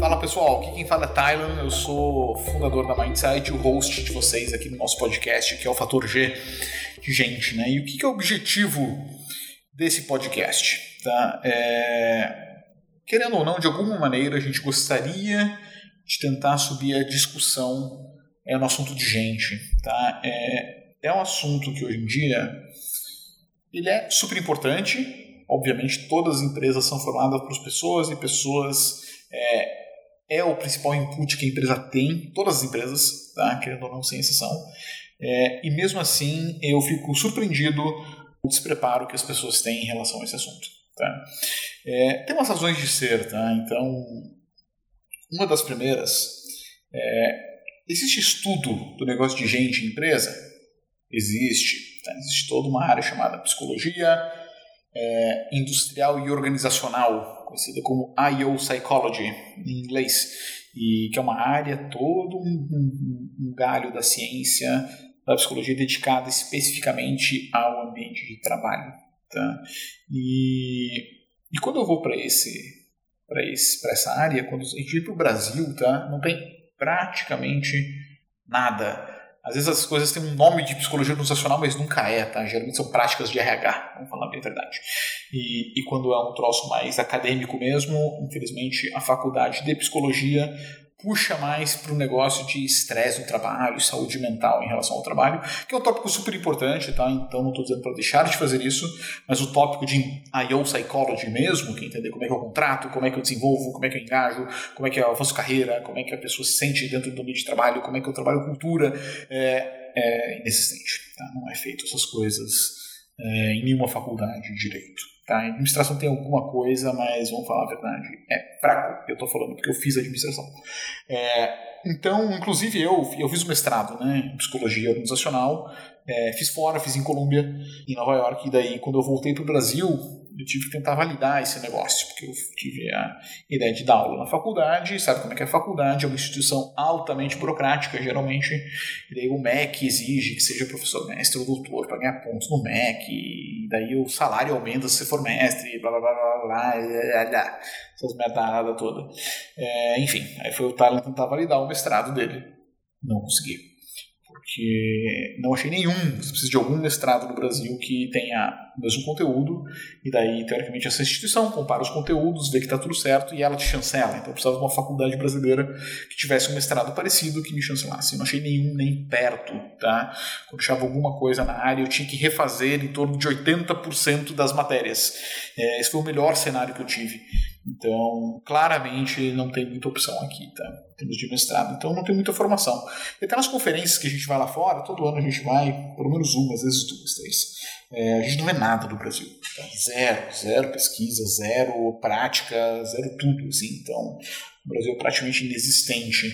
Fala pessoal, aqui quem fala é Tylan, eu sou fundador da Mindsight, o host de vocês aqui no nosso podcast, que é o Fator G de gente, né? E o que é o objetivo desse podcast? Tá? É... Querendo ou não, de alguma maneira a gente gostaria de tentar subir a discussão é, no assunto de gente, tá? É, é um assunto que hoje em dia ele é super importante. Obviamente, todas as empresas são formadas por pessoas e pessoas é, é o principal input que a empresa tem, todas as empresas, tá? querendo ou não, sem exceção. É, e mesmo assim, eu fico surpreendido o despreparo que as pessoas têm em relação a esse assunto. Tá? É, tem umas razões de ser, tá? Então, uma das primeiras é, existe estudo do negócio de gente em empresa? Existe. Tá? Existe toda uma área chamada psicologia é, industrial e organizacional, conhecida como IO Psychology em inglês, e que é uma área, todo um, um, um galho da ciência, da psicologia dedicada especificamente ao ambiente de trabalho. Tá? E, e quando eu vou para esse para essa área, quando a gente para o Brasil, tá? não tem praticamente nada às vezes as coisas têm um nome de psicologia organizacional, mas nunca é, tá? Geralmente são práticas de RH, vamos falar bem a verdade. E, e quando é um troço mais acadêmico mesmo, infelizmente a faculdade de psicologia puxa mais para o negócio de estresse no trabalho, saúde mental em relação ao trabalho, que é um tópico super importante, tá? Então não estou dizendo para deixar de fazer isso, mas o tópico de IO Psychology mesmo, que é entender como é que eu contrato, como é que eu desenvolvo, como é que eu engajo, como é que eu faço carreira, como é que a pessoa se sente dentro do ambiente de trabalho, como é que eu trabalho cultura, é, é inexistente, tá? Não é feito essas coisas é, em nenhuma faculdade de direito. Tá? A administração tem alguma coisa, mas vamos falar a verdade, é fraco. Eu estou falando porque eu fiz administração. É, então, inclusive eu, eu fiz o mestrado né, em psicologia organizacional, é, fiz fora, fiz em Colômbia, em Nova York, e daí quando eu voltei para o Brasil, eu tive que tentar validar esse negócio, porque eu tive a ideia de dar aula na faculdade, sabe como é que é a faculdade, é uma instituição altamente burocrática, geralmente, e daí o MEC exige que seja professor mestre ou doutor para ganhar pontos no MEC, e daí o salário aumenta se você for mestre, blá blá blá blá blá, blá, blá essas merda toda. É, enfim, aí foi o Thailand tentar validar o mestrado dele, não consegui porque não achei nenhum. Você precisa de algum mestrado no Brasil que tenha o mesmo conteúdo, e daí, teoricamente, essa instituição compara os conteúdos, vê que está tudo certo e ela te chancela. Então, eu precisava de uma faculdade brasileira que tivesse um mestrado parecido que me chancelasse. Eu não achei nenhum nem perto. Tá? Quando achava alguma coisa na área, eu tinha que refazer em torno de 80% das matérias. É, esse foi o melhor cenário que eu tive. Então, claramente não tem muita opção aqui, tá? Em termos de mestrado. Então, não tem muita formação. E até nas conferências que a gente vai lá fora, todo ano a gente vai, pelo menos uma, às vezes duas, três. É, a gente não vê nada do Brasil. Tá? Zero, zero pesquisa, zero prática, zero tudo. Assim. Então, o Brasil é praticamente inexistente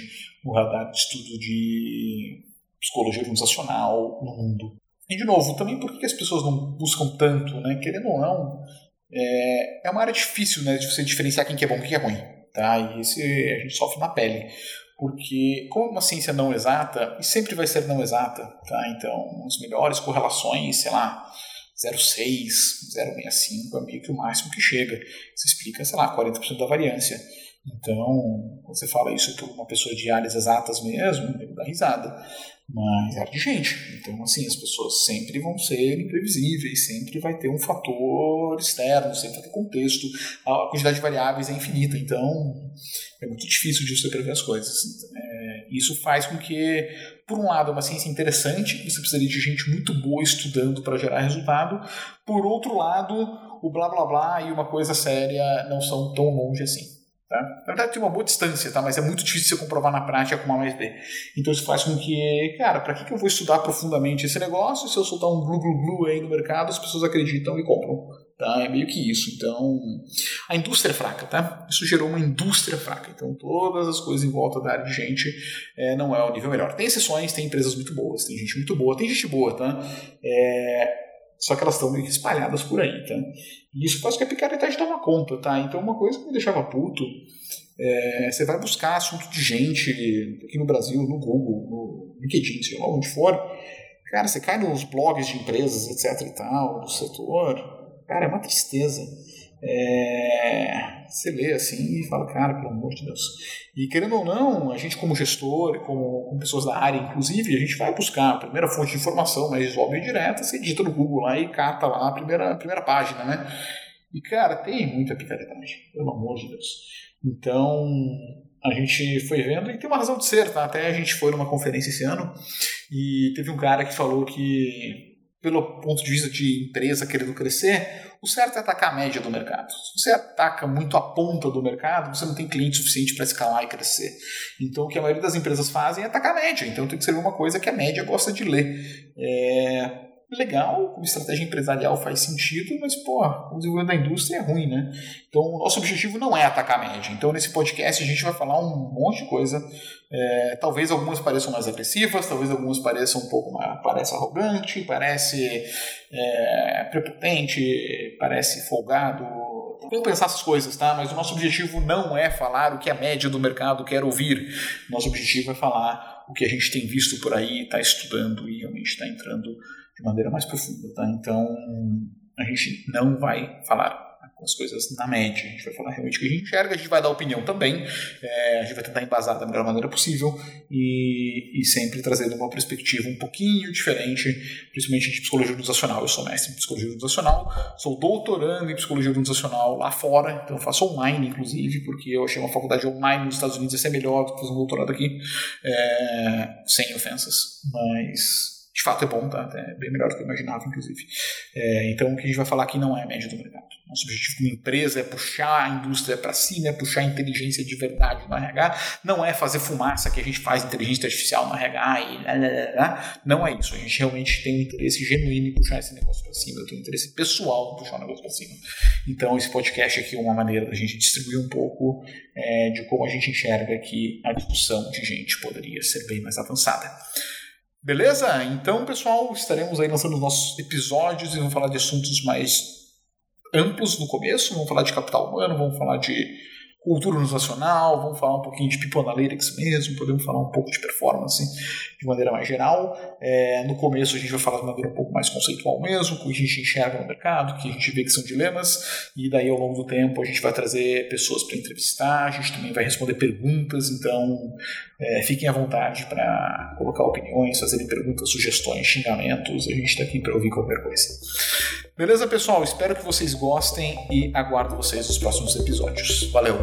no radar de estudo de psicologia organizacional no mundo. E, de novo, também por que as pessoas não buscam tanto, né? Querendo ou não, é, é uma área difícil né, de você diferenciar quem que é bom e quem é ruim. Tá? E isso a gente sofre na pele. Porque, como uma ciência não exata, e sempre vai ser não exata, tá? então as melhores correlações, sei lá, 0,6, 0,65 é meio que o máximo que chega. Você explica, sei lá, 40% da variância. Então, quando você fala isso para uma pessoa de áreas exatas mesmo, ele dá risada mas é de gente. Então, assim, as pessoas sempre vão ser imprevisíveis, sempre vai ter um fator externo, sempre vai ter contexto, a quantidade de variáveis é infinita, então é muito difícil de você prever as coisas. É, isso faz com que, por um lado, é uma ciência interessante, você precisaria de gente muito boa estudando para gerar resultado, por outro lado, o blá blá blá e uma coisa séria não são tão longe assim. Tá? Na verdade, tem uma boa distância, tá? mas é muito difícil você comprovar na prática com uma mais B. Então, isso faz com que, cara, para que, que eu vou estudar profundamente esse negócio se eu soltar um glu glu glu aí no mercado, as pessoas acreditam e compram? Tá? É meio que isso. Então, a indústria é fraca, tá? Isso gerou uma indústria fraca. Então, todas as coisas em volta da área de gente é, não é o nível melhor. Tem exceções, tem empresas muito boas, tem gente muito boa, tem gente boa, tá? É, só que elas estão meio que espalhadas por aí, tá? E isso faz que a picaretagem toma conta, tá? Então uma coisa que me deixava puto, é, você vai buscar assunto de gente aqui no Brasil, no Google, no LinkedIn, sei lá onde for, cara, você cai nos blogs de empresas, etc e tal, do setor, Cara, é uma tristeza. É, você lê assim e fala, cara, pelo amor de Deus. E querendo ou não, a gente como gestor, como, como pessoas da área, inclusive, a gente vai buscar a primeira fonte de informação mais óbvia e direta, você digita no Google lá e cata lá a primeira, a primeira página, né? E, cara, tem muita picaretagem, pelo amor de Deus. Então, a gente foi vendo e tem uma razão de ser, tá? Até a gente foi numa conferência esse ano e teve um cara que falou que, pelo ponto de vista de empresa querendo crescer, o certo é atacar a média do mercado. Se você ataca muito a ponta do mercado, você não tem cliente suficiente para escalar e crescer. Então, o que a maioria das empresas fazem é atacar a média. Então, tem que ser uma coisa que a média gosta de ler. É legal, como estratégia empresarial faz sentido, mas, pô, o desenvolvimento da indústria é ruim, né? Então, o nosso objetivo não é atacar a média. Então, nesse podcast, a gente vai falar um monte de coisa. É, talvez algumas pareçam mais agressivas, talvez algumas pareçam um pouco mais. parece arrogante, parece é, prepotente, parece folgado. Vamos pensar essas coisas, tá? Mas o nosso objetivo não é falar o que a média do mercado quer ouvir. Nosso objetivo é falar o que a gente tem visto por aí, está estudando e realmente está entrando de maneira mais profunda, tá? Então, a gente não vai falar as coisas na média, a gente vai falar realmente o que a gente enxerga, a gente vai dar opinião também, é, a gente vai tentar embasar da melhor maneira possível e, e, sempre trazendo uma perspectiva um pouquinho diferente, principalmente de psicologia organizacional. Eu sou mestre em psicologia organizacional, sou doutorando em psicologia organizacional lá fora, então eu faço online, inclusive, porque eu achei uma faculdade online nos Estados Unidos ia ser melhor do que fazer um doutorado aqui, é, sem ofensas, mas de fato é bom, tá? É bem melhor do que eu imaginava, inclusive. É, então, o que a gente vai falar aqui não é média do mercado. Nosso objetivo como empresa é puxar a indústria para cima, é puxar a inteligência de verdade no RH. Não é fazer fumaça que a gente faz inteligência artificial no RH e lá, lá, lá, Não é isso. A gente realmente tem um interesse genuíno em puxar esse negócio para cima. Eu tenho um interesse pessoal em puxar o negócio para cima. Então, esse podcast aqui é uma maneira da gente distribuir um pouco é, de como a gente enxerga que a discussão de gente poderia ser bem mais avançada. Beleza? Então, pessoal, estaremos aí lançando os nossos episódios e vamos falar de assuntos mais amplos no começo. Vamos falar de capital humano, vamos falar de cultura nacional, vamos falar um pouquinho de People Analytics mesmo, podemos falar um pouco de performance de maneira mais geral. É, no começo a gente vai falar de maneira um pouco mais conceitual mesmo, o que a gente enxerga no mercado, o que a gente vê que são dilemas, e daí ao longo do tempo a gente vai trazer pessoas para entrevistar, a gente também vai responder perguntas, então é, fiquem à vontade para colocar opiniões, fazerem perguntas, sugestões, xingamentos, a gente está aqui para ouvir qualquer coisa. Beleza, pessoal? Espero que vocês gostem e aguardo vocês nos próximos episódios. Valeu!